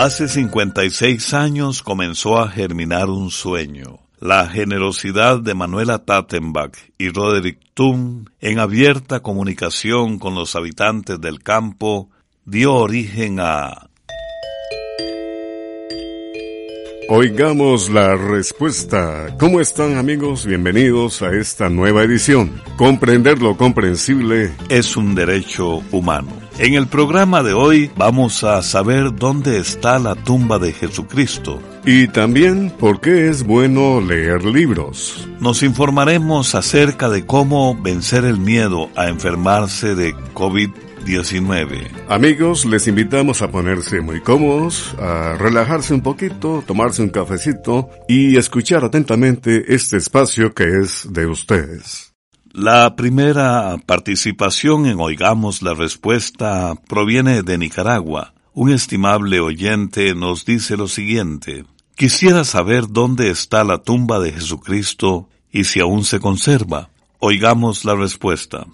Hace 56 años comenzó a germinar un sueño. La generosidad de Manuela Tattenbach y Roderick Thun, en abierta comunicación con los habitantes del campo, dio origen a Oigamos la respuesta. ¿Cómo están amigos? Bienvenidos a esta nueva edición. Comprender lo comprensible es un derecho humano. En el programa de hoy vamos a saber dónde está la tumba de Jesucristo. Y también por qué es bueno leer libros. Nos informaremos acerca de cómo vencer el miedo a enfermarse de COVID 19. Amigos, les invitamos a ponerse muy cómodos, a relajarse un poquito, tomarse un cafecito y escuchar atentamente este espacio que es de ustedes. La primera participación en Oigamos la Respuesta proviene de Nicaragua. Un estimable oyente nos dice lo siguiente. Quisiera saber dónde está la tumba de Jesucristo y si aún se conserva. Oigamos la respuesta.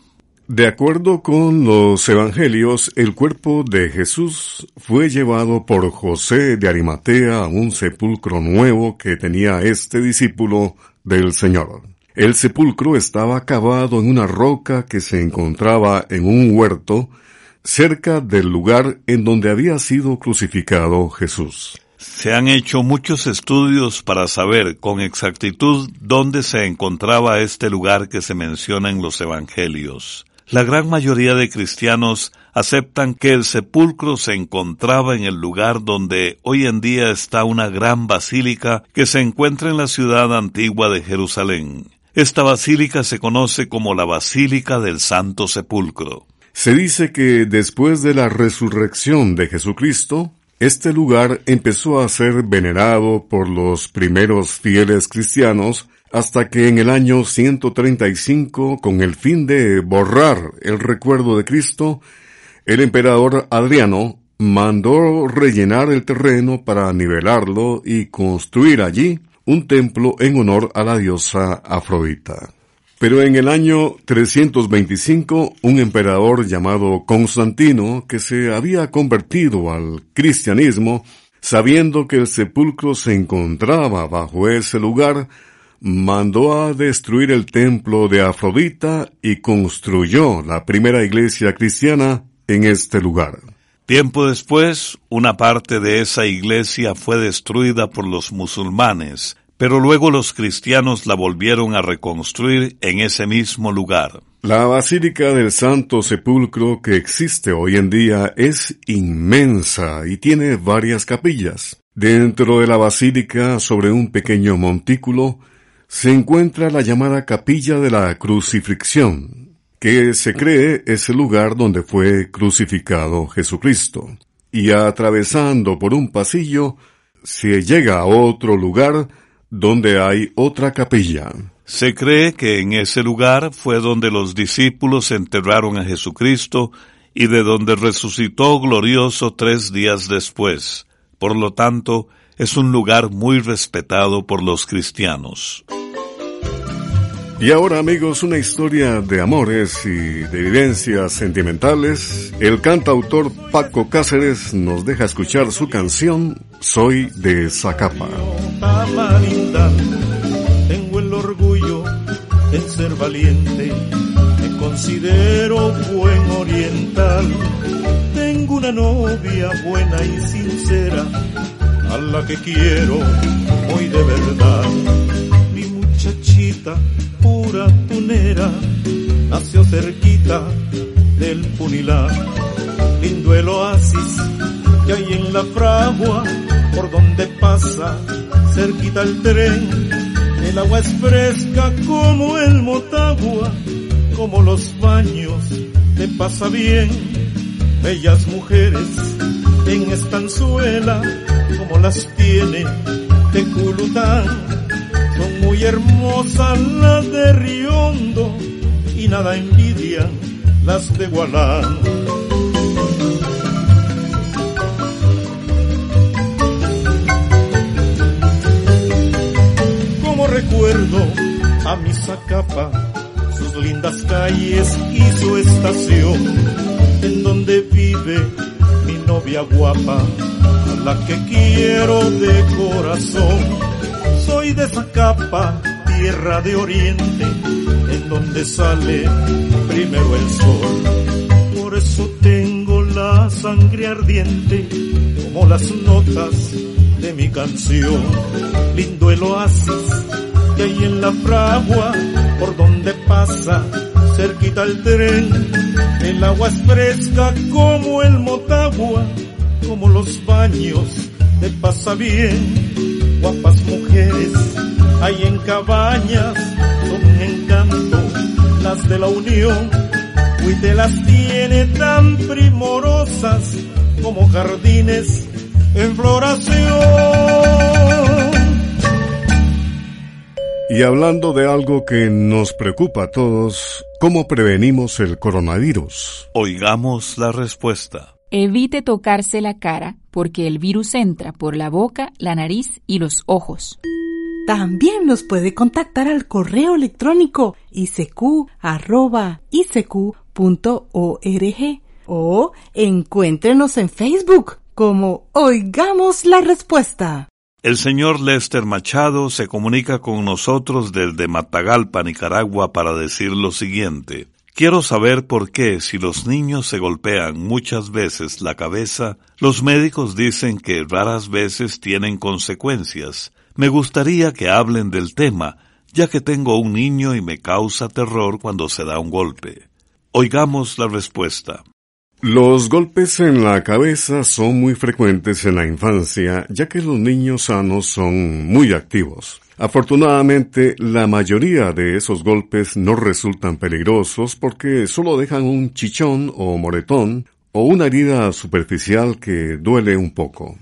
De acuerdo con los evangelios, el cuerpo de Jesús fue llevado por José de Arimatea a un sepulcro nuevo que tenía este discípulo del Señor. El sepulcro estaba cavado en una roca que se encontraba en un huerto cerca del lugar en donde había sido crucificado Jesús. Se han hecho muchos estudios para saber con exactitud dónde se encontraba este lugar que se menciona en los evangelios. La gran mayoría de cristianos aceptan que el sepulcro se encontraba en el lugar donde hoy en día está una gran basílica que se encuentra en la ciudad antigua de Jerusalén. Esta basílica se conoce como la Basílica del Santo Sepulcro. Se dice que después de la resurrección de Jesucristo, este lugar empezó a ser venerado por los primeros fieles cristianos hasta que en el año 135, con el fin de borrar el recuerdo de Cristo, el emperador Adriano mandó rellenar el terreno para nivelarlo y construir allí un templo en honor a la diosa Afrodita. Pero en el año 325, un emperador llamado Constantino, que se había convertido al cristianismo, sabiendo que el sepulcro se encontraba bajo ese lugar, mandó a destruir el templo de Afrodita y construyó la primera iglesia cristiana en este lugar. Tiempo después, una parte de esa iglesia fue destruida por los musulmanes, pero luego los cristianos la volvieron a reconstruir en ese mismo lugar. La Basílica del Santo Sepulcro que existe hoy en día es inmensa y tiene varias capillas. Dentro de la basílica, sobre un pequeño montículo, se encuentra la llamada Capilla de la Crucifixión, que se cree es el lugar donde fue crucificado Jesucristo. Y atravesando por un pasillo, se llega a otro lugar donde hay otra capilla. Se cree que en ese lugar fue donde los discípulos enterraron a Jesucristo y de donde resucitó glorioso tres días después. Por lo tanto, es un lugar muy respetado por los cristianos. Y ahora amigos, una historia de amores y de vivencias sentimentales. El cantautor Paco Cáceres nos deja escuchar su canción Soy de Zacapa. Tengo el orgullo de ser valiente, me considero buen oriental Tengo una novia buena y sincera, a la que quiero muy de verdad. Mi muchachita pura tunera, nació cerquita del Punilar. Lindo el oasis que hay en la fragua, por donde pasa cerquita el tren. El agua es fresca como el Motagua, como los baños te pasa bien. Bellas mujeres en estanzuela, como las tiene Teculután. Muy hermosas las de Riondo y nada envidian las de Gualán. Como recuerdo a mi Zacapa, sus lindas calles y su estación, en donde vive mi novia guapa, a la que quiero de corazón. Soy de Zacapa, tierra de oriente, en donde sale primero el sol. Por eso tengo la sangre ardiente, como las notas de mi canción. Lindo el oasis que hay en la fragua, por donde pasa cerquita el tren. El agua es fresca como el Motagua, como los baños de pasa bien. Guapas mujeres hay en cabañas, son un encanto las de la Unión. te las tiene tan primorosas como jardines en floración. Y hablando de algo que nos preocupa a todos, ¿cómo prevenimos el coronavirus? Oigamos la respuesta. Evite tocarse la cara porque el virus entra por la boca, la nariz y los ojos. También nos puede contactar al correo electrónico isq.org o encuéntrenos en Facebook como Oigamos la Respuesta. El señor Lester Machado se comunica con nosotros desde Matagalpa, Nicaragua, para decir lo siguiente. Quiero saber por qué, si los niños se golpean muchas veces la cabeza, los médicos dicen que raras veces tienen consecuencias. Me gustaría que hablen del tema, ya que tengo un niño y me causa terror cuando se da un golpe. Oigamos la respuesta. Los golpes en la cabeza son muy frecuentes en la infancia, ya que los niños sanos son muy activos. Afortunadamente, la mayoría de esos golpes no resultan peligrosos porque solo dejan un chichón o moretón o una herida superficial que duele un poco.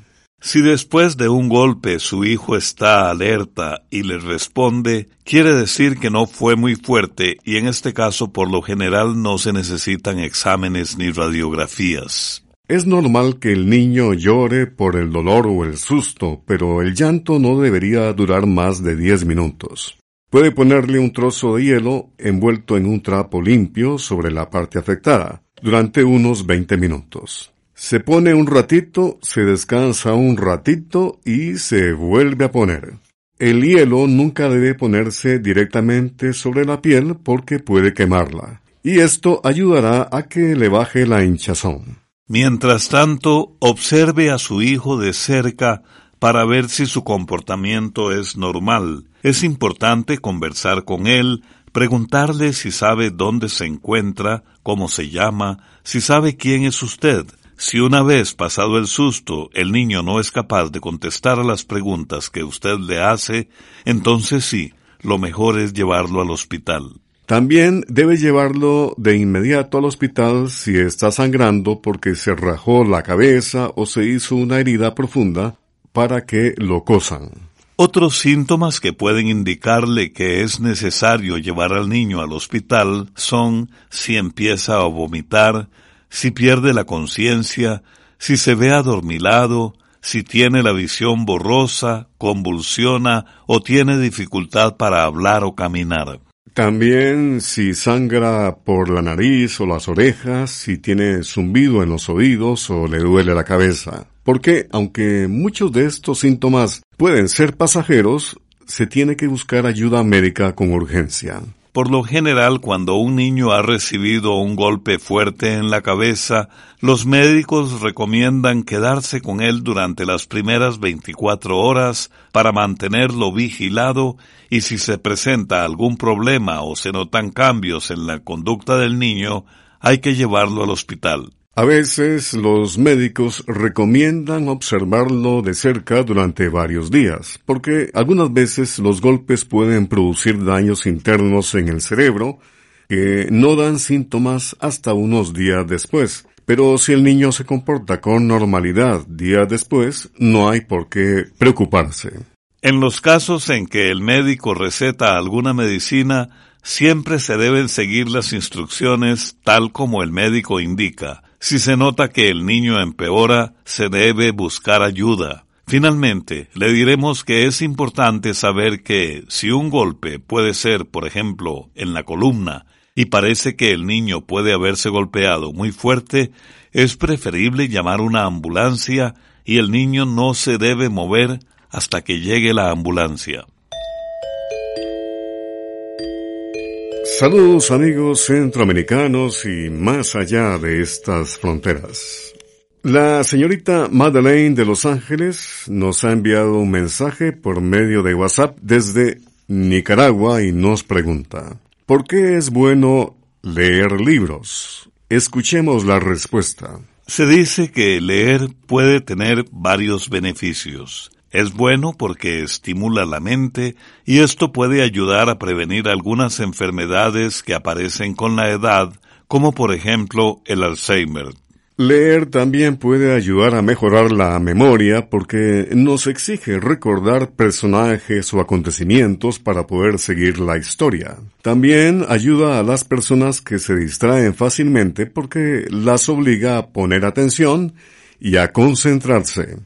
Si después de un golpe su hijo está alerta y le responde, quiere decir que no fue muy fuerte y en este caso por lo general no se necesitan exámenes ni radiografías. Es normal que el niño llore por el dolor o el susto, pero el llanto no debería durar más de 10 minutos. Puede ponerle un trozo de hielo envuelto en un trapo limpio sobre la parte afectada durante unos 20 minutos. Se pone un ratito, se descansa un ratito y se vuelve a poner. El hielo nunca debe ponerse directamente sobre la piel porque puede quemarla, y esto ayudará a que le baje la hinchazón. Mientras tanto, observe a su hijo de cerca para ver si su comportamiento es normal. Es importante conversar con él, preguntarle si sabe dónde se encuentra, cómo se llama, si sabe quién es usted, si una vez pasado el susto el niño no es capaz de contestar a las preguntas que usted le hace, entonces sí, lo mejor es llevarlo al hospital. También debe llevarlo de inmediato al hospital si está sangrando porque se rajó la cabeza o se hizo una herida profunda para que lo cosan. Otros síntomas que pueden indicarle que es necesario llevar al niño al hospital son si empieza a vomitar, si pierde la conciencia, si se ve adormilado, si tiene la visión borrosa, convulsiona o tiene dificultad para hablar o caminar. También si sangra por la nariz o las orejas, si tiene zumbido en los oídos o le duele la cabeza. Porque, aunque muchos de estos síntomas pueden ser pasajeros, se tiene que buscar ayuda médica con urgencia. Por lo general, cuando un niño ha recibido un golpe fuerte en la cabeza, los médicos recomiendan quedarse con él durante las primeras 24 horas para mantenerlo vigilado y si se presenta algún problema o se notan cambios en la conducta del niño, hay que llevarlo al hospital. A veces los médicos recomiendan observarlo de cerca durante varios días, porque algunas veces los golpes pueden producir daños internos en el cerebro que no dan síntomas hasta unos días después. Pero si el niño se comporta con normalidad días después, no hay por qué preocuparse. En los casos en que el médico receta alguna medicina, siempre se deben seguir las instrucciones tal como el médico indica si se nota que el niño empeora, se debe buscar ayuda. Finalmente, le diremos que es importante saber que si un golpe puede ser, por ejemplo, en la columna, y parece que el niño puede haberse golpeado muy fuerte, es preferible llamar una ambulancia y el niño no se debe mover hasta que llegue la ambulancia. Saludos amigos centroamericanos y más allá de estas fronteras. La señorita Madeleine de Los Ángeles nos ha enviado un mensaje por medio de WhatsApp desde Nicaragua y nos pregunta, ¿por qué es bueno leer libros? Escuchemos la respuesta. Se dice que leer puede tener varios beneficios. Es bueno porque estimula la mente y esto puede ayudar a prevenir algunas enfermedades que aparecen con la edad, como por ejemplo el Alzheimer. Leer también puede ayudar a mejorar la memoria porque nos exige recordar personajes o acontecimientos para poder seguir la historia. También ayuda a las personas que se distraen fácilmente porque las obliga a poner atención y a concentrarse.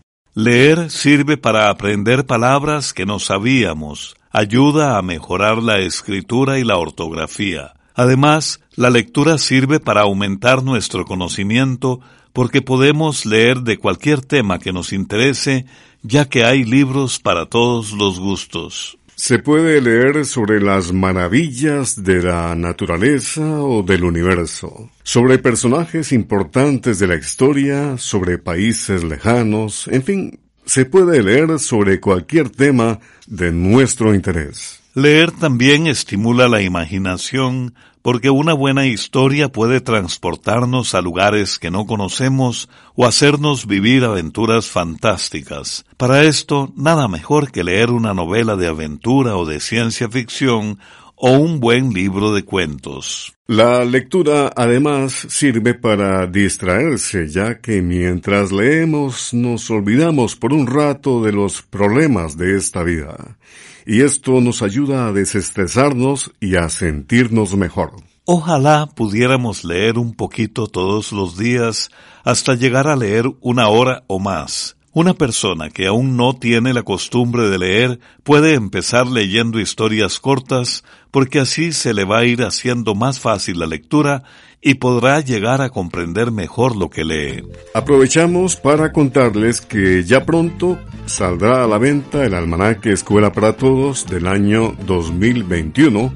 Leer sirve para aprender palabras que no sabíamos, ayuda a mejorar la escritura y la ortografía. Además, la lectura sirve para aumentar nuestro conocimiento porque podemos leer de cualquier tema que nos interese, ya que hay libros para todos los gustos. Se puede leer sobre las maravillas de la naturaleza o del universo, sobre personajes importantes de la historia, sobre países lejanos, en fin, se puede leer sobre cualquier tema de nuestro interés. Leer también estimula la imaginación, porque una buena historia puede transportarnos a lugares que no conocemos o hacernos vivir aventuras fantásticas. Para esto, nada mejor que leer una novela de aventura o de ciencia ficción o un buen libro de cuentos. La lectura además sirve para distraerse, ya que mientras leemos nos olvidamos por un rato de los problemas de esta vida y esto nos ayuda a desestresarnos y a sentirnos mejor. Ojalá pudiéramos leer un poquito todos los días hasta llegar a leer una hora o más. Una persona que aún no tiene la costumbre de leer puede empezar leyendo historias cortas porque así se le va a ir haciendo más fácil la lectura y podrá llegar a comprender mejor lo que lee. Aprovechamos para contarles que ya pronto saldrá a la venta el almanaque Escuela para Todos del año 2021,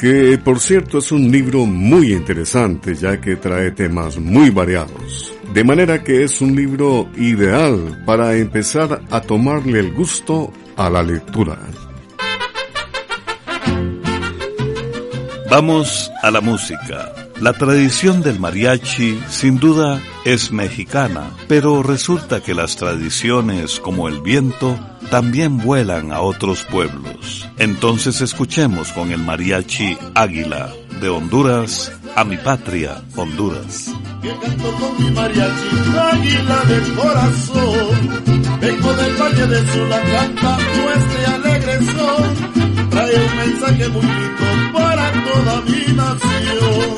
que por cierto es un libro muy interesante ya que trae temas muy variados. De manera que es un libro ideal para empezar a tomarle el gusto a la lectura. Vamos a la música. La tradición del mariachi sin duda es mexicana, pero resulta que las tradiciones como el viento también vuelan a otros pueblos. Entonces escuchemos con el mariachi Águila de Honduras a mi patria, Honduras. canto con mi mariachi Águila del corazón. Vengo del valle de Sula cantando este alegre son. Trae un mensaje muy lindo para toda mi nación.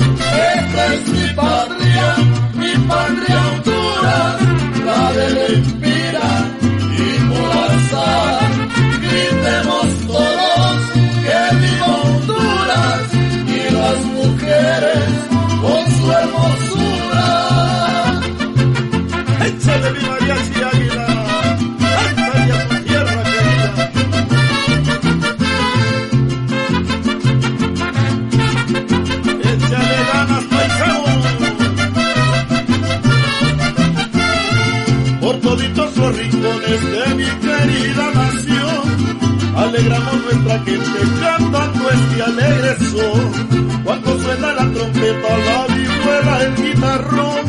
Esta es mi patria, mi patria Honduras, la de la inspira y morazán. Gritemos su hermosura. Échale mi mariachi águila, échale a su tierra querida. Échale ganas, paisano. Por toditos los rincones de mi querida nación, alegramos nuestra gente cantando este alegre son. Cuando suena la trompeta, la el guitarrón,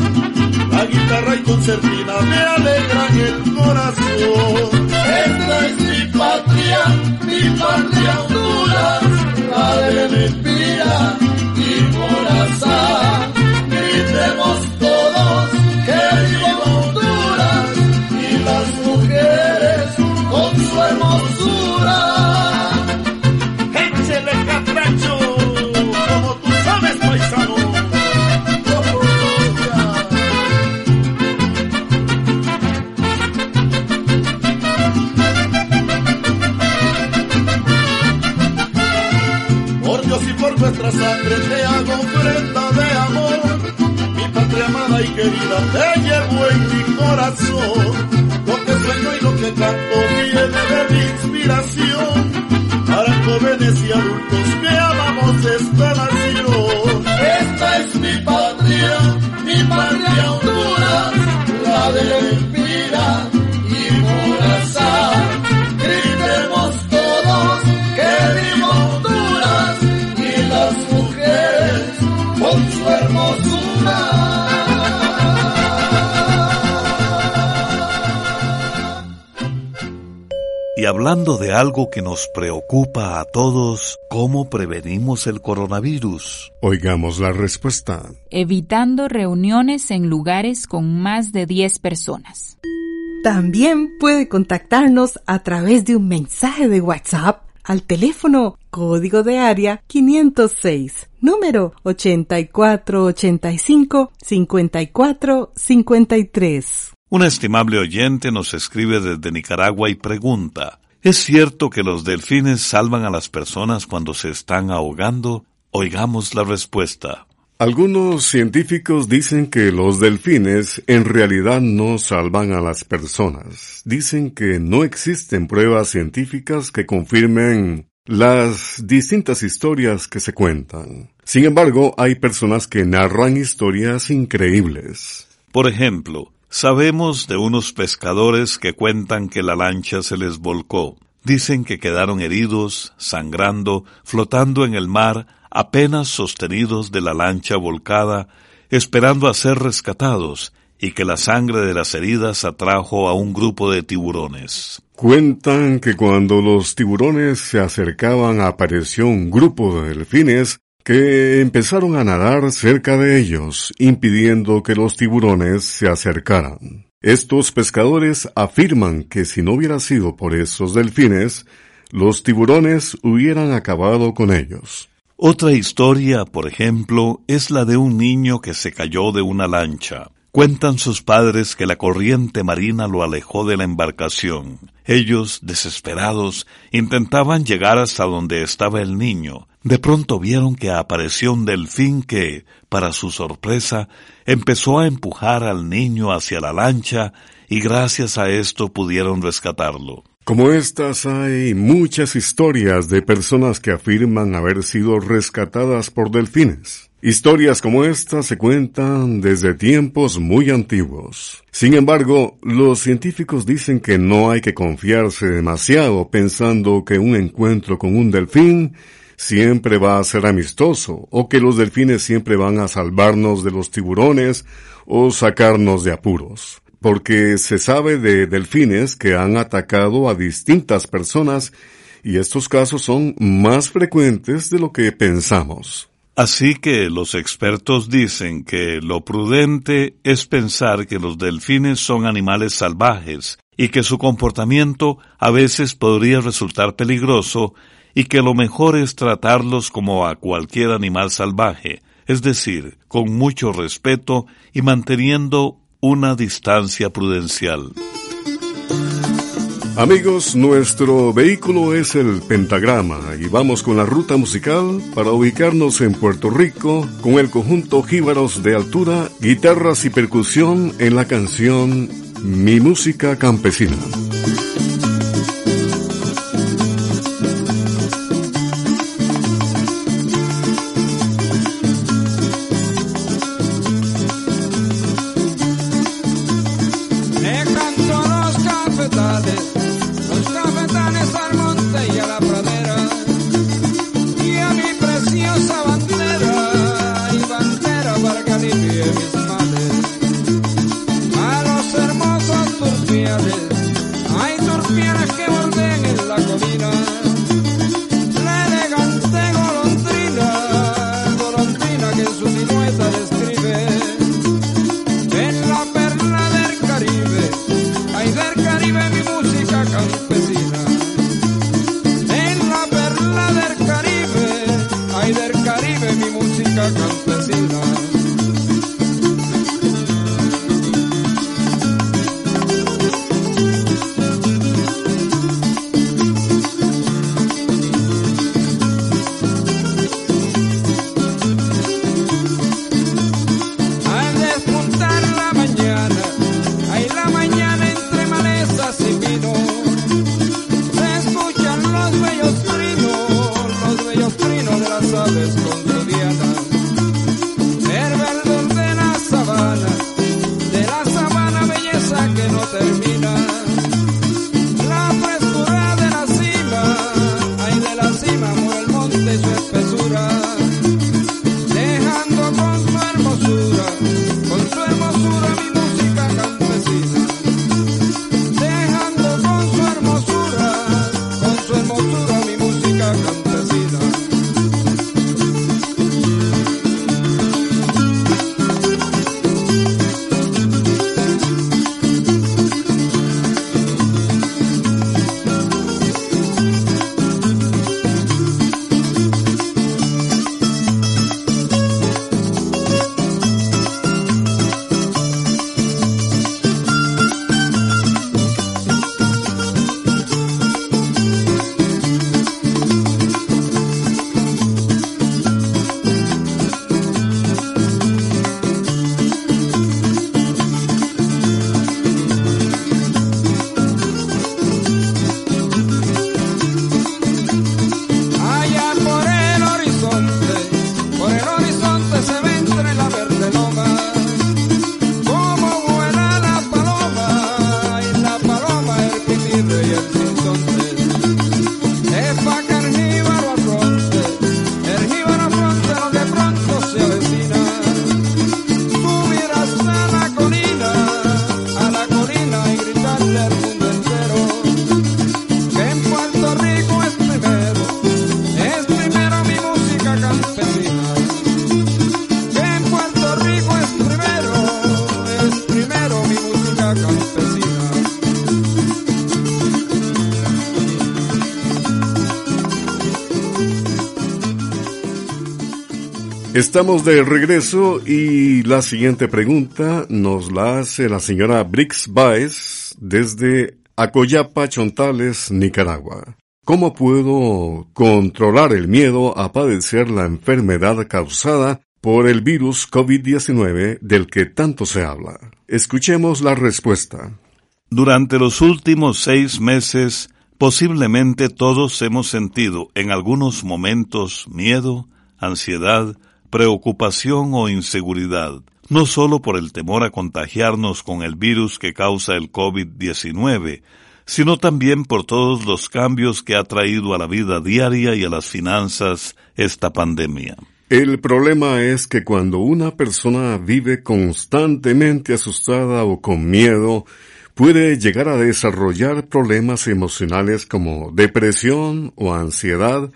la guitarra y concertina me alegran el corazón. Esta es mi patria, mi patria Honduras, la de Lempira y Morazán. Gritemos todos que viva Honduras y las mujeres con su hermosura. Nuestra sangre te hago ofrenda de amor. Mi patria amada y querida te llevo en mi corazón. Lo que sueño y lo que canto viene de mi inspiración. Para jóvenes y adultos que amamos esta nación. Hablando de algo que nos preocupa a todos, ¿cómo prevenimos el coronavirus? Oigamos la respuesta. Evitando reuniones en lugares con más de 10 personas. También puede contactarnos a través de un mensaje de WhatsApp al teléfono código de área 506, número 8485-5453. Un estimable oyente nos escribe desde Nicaragua y pregunta, ¿es cierto que los delfines salvan a las personas cuando se están ahogando? Oigamos la respuesta. Algunos científicos dicen que los delfines en realidad no salvan a las personas. Dicen que no existen pruebas científicas que confirmen las distintas historias que se cuentan. Sin embargo, hay personas que narran historias increíbles. Por ejemplo, sabemos de unos pescadores que cuentan que la lancha se les volcó. Dicen que quedaron heridos, sangrando, flotando en el mar, apenas sostenidos de la lancha volcada, esperando a ser rescatados, y que la sangre de las heridas atrajo a un grupo de tiburones. Cuentan que cuando los tiburones se acercaban apareció un grupo de delfines que empezaron a nadar cerca de ellos, impidiendo que los tiburones se acercaran. Estos pescadores afirman que si no hubiera sido por esos delfines, los tiburones hubieran acabado con ellos. Otra historia, por ejemplo, es la de un niño que se cayó de una lancha. Cuentan sus padres que la corriente marina lo alejó de la embarcación. Ellos, desesperados, intentaban llegar hasta donde estaba el niño. De pronto vieron que apareció un delfín que, para su sorpresa, empezó a empujar al niño hacia la lancha y gracias a esto pudieron rescatarlo. Como estas hay muchas historias de personas que afirman haber sido rescatadas por delfines. Historias como esta se cuentan desde tiempos muy antiguos. Sin embargo, los científicos dicen que no hay que confiarse demasiado pensando que un encuentro con un delfín siempre va a ser amistoso o que los delfines siempre van a salvarnos de los tiburones o sacarnos de apuros porque se sabe de delfines que han atacado a distintas personas y estos casos son más frecuentes de lo que pensamos. Así que los expertos dicen que lo prudente es pensar que los delfines son animales salvajes y que su comportamiento a veces podría resultar peligroso y que lo mejor es tratarlos como a cualquier animal salvaje, es decir, con mucho respeto y manteniendo una distancia prudencial. Amigos, nuestro vehículo es el pentagrama y vamos con la ruta musical para ubicarnos en Puerto Rico con el conjunto Jíbaros de Altura, guitarras y percusión en la canción Mi Música Campesina. Estamos de regreso y la siguiente pregunta nos la hace la señora Brix Baez desde Acoyapa, Chontales, Nicaragua. ¿Cómo puedo controlar el miedo a padecer la enfermedad causada por el virus COVID-19 del que tanto se habla? Escuchemos la respuesta. Durante los últimos seis meses, posiblemente todos hemos sentido en algunos momentos miedo, ansiedad, preocupación o inseguridad, no solo por el temor a contagiarnos con el virus que causa el COVID-19, sino también por todos los cambios que ha traído a la vida diaria y a las finanzas esta pandemia. El problema es que cuando una persona vive constantemente asustada o con miedo, puede llegar a desarrollar problemas emocionales como depresión o ansiedad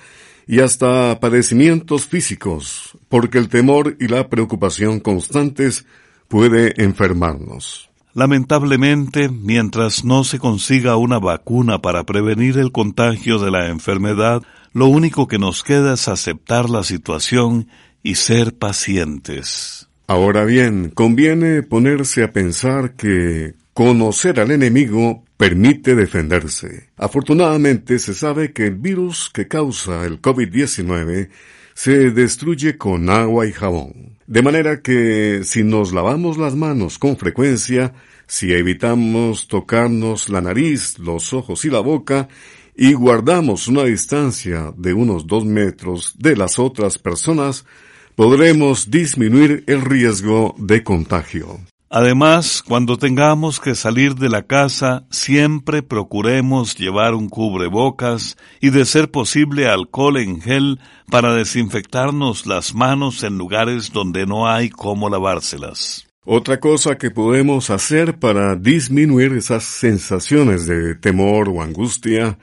y hasta padecimientos físicos, porque el temor y la preocupación constantes puede enfermarnos. Lamentablemente, mientras no se consiga una vacuna para prevenir el contagio de la enfermedad, lo único que nos queda es aceptar la situación y ser pacientes. Ahora bien, conviene ponerse a pensar que conocer al enemigo permite defenderse. Afortunadamente se sabe que el virus que causa el COVID-19 se destruye con agua y jabón. De manera que si nos lavamos las manos con frecuencia, si evitamos tocarnos la nariz, los ojos y la boca, y guardamos una distancia de unos dos metros de las otras personas, podremos disminuir el riesgo de contagio. Además, cuando tengamos que salir de la casa, siempre procuremos llevar un cubrebocas y de ser posible alcohol en gel para desinfectarnos las manos en lugares donde no hay cómo lavárselas. Otra cosa que podemos hacer para disminuir esas sensaciones de temor o angustia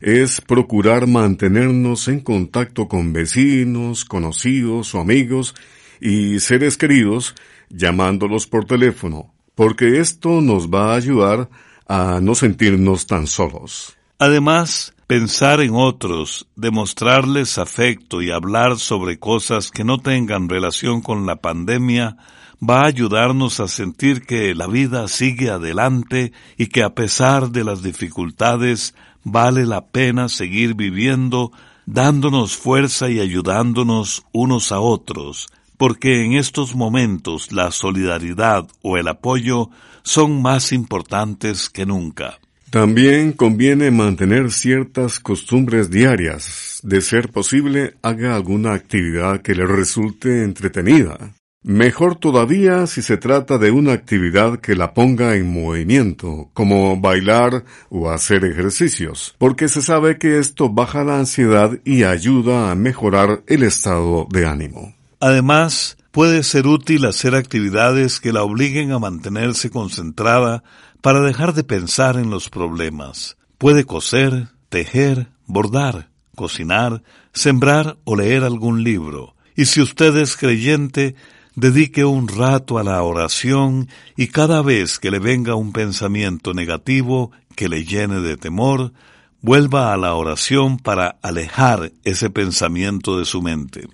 es procurar mantenernos en contacto con vecinos, conocidos o amigos y seres queridos llamándolos por teléfono, porque esto nos va a ayudar a no sentirnos tan solos. Además, pensar en otros, demostrarles afecto y hablar sobre cosas que no tengan relación con la pandemia va a ayudarnos a sentir que la vida sigue adelante y que a pesar de las dificultades vale la pena seguir viviendo, dándonos fuerza y ayudándonos unos a otros, porque en estos momentos la solidaridad o el apoyo son más importantes que nunca. También conviene mantener ciertas costumbres diarias. De ser posible, haga alguna actividad que le resulte entretenida. Mejor todavía si se trata de una actividad que la ponga en movimiento, como bailar o hacer ejercicios, porque se sabe que esto baja la ansiedad y ayuda a mejorar el estado de ánimo. Además, puede ser útil hacer actividades que la obliguen a mantenerse concentrada para dejar de pensar en los problemas. Puede coser, tejer, bordar, cocinar, sembrar o leer algún libro. Y si usted es creyente, dedique un rato a la oración y cada vez que le venga un pensamiento negativo que le llene de temor, vuelva a la oración para alejar ese pensamiento de su mente.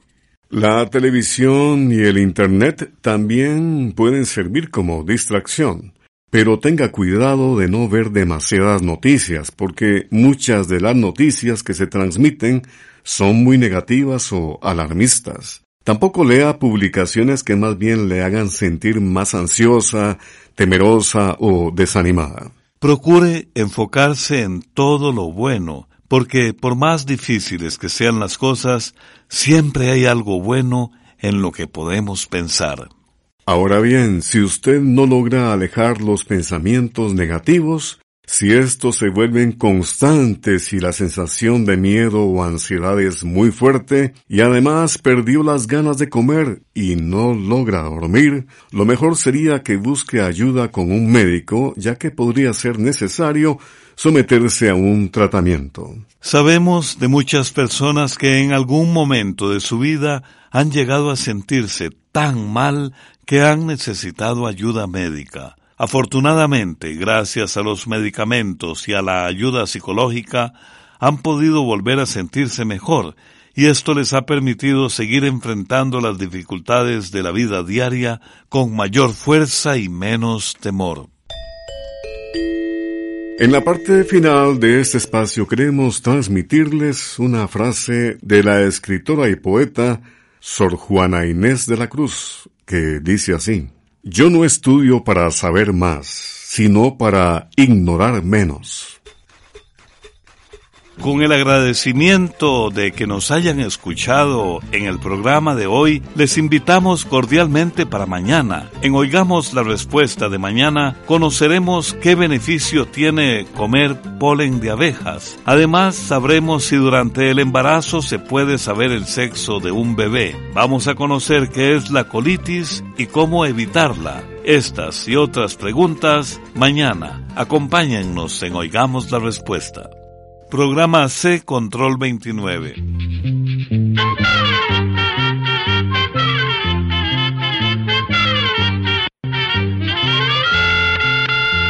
La televisión y el Internet también pueden servir como distracción, pero tenga cuidado de no ver demasiadas noticias, porque muchas de las noticias que se transmiten son muy negativas o alarmistas. Tampoco lea publicaciones que más bien le hagan sentir más ansiosa, temerosa o desanimada. Procure enfocarse en todo lo bueno, porque por más difíciles que sean las cosas, siempre hay algo bueno en lo que podemos pensar. Ahora bien, si usted no logra alejar los pensamientos negativos, si estos se vuelven constantes y la sensación de miedo o ansiedad es muy fuerte y además perdió las ganas de comer y no logra dormir, lo mejor sería que busque ayuda con un médico ya que podría ser necesario someterse a un tratamiento. Sabemos de muchas personas que en algún momento de su vida han llegado a sentirse tan mal que han necesitado ayuda médica. Afortunadamente, gracias a los medicamentos y a la ayuda psicológica, han podido volver a sentirse mejor y esto les ha permitido seguir enfrentando las dificultades de la vida diaria con mayor fuerza y menos temor. En la parte final de este espacio queremos transmitirles una frase de la escritora y poeta Sor Juana Inés de la Cruz, que dice así, Yo no estudio para saber más, sino para ignorar menos. Con el agradecimiento de que nos hayan escuchado en el programa de hoy, les invitamos cordialmente para mañana. En Oigamos la Respuesta de mañana, conoceremos qué beneficio tiene comer polen de abejas. Además, sabremos si durante el embarazo se puede saber el sexo de un bebé. Vamos a conocer qué es la colitis y cómo evitarla. Estas y otras preguntas mañana. Acompáñennos en Oigamos la Respuesta. Programa C Control 29.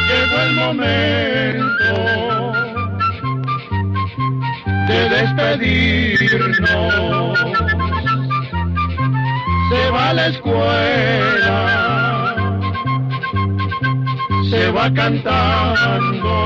Llegó el momento de despedirnos. Se va a la escuela, se va cantando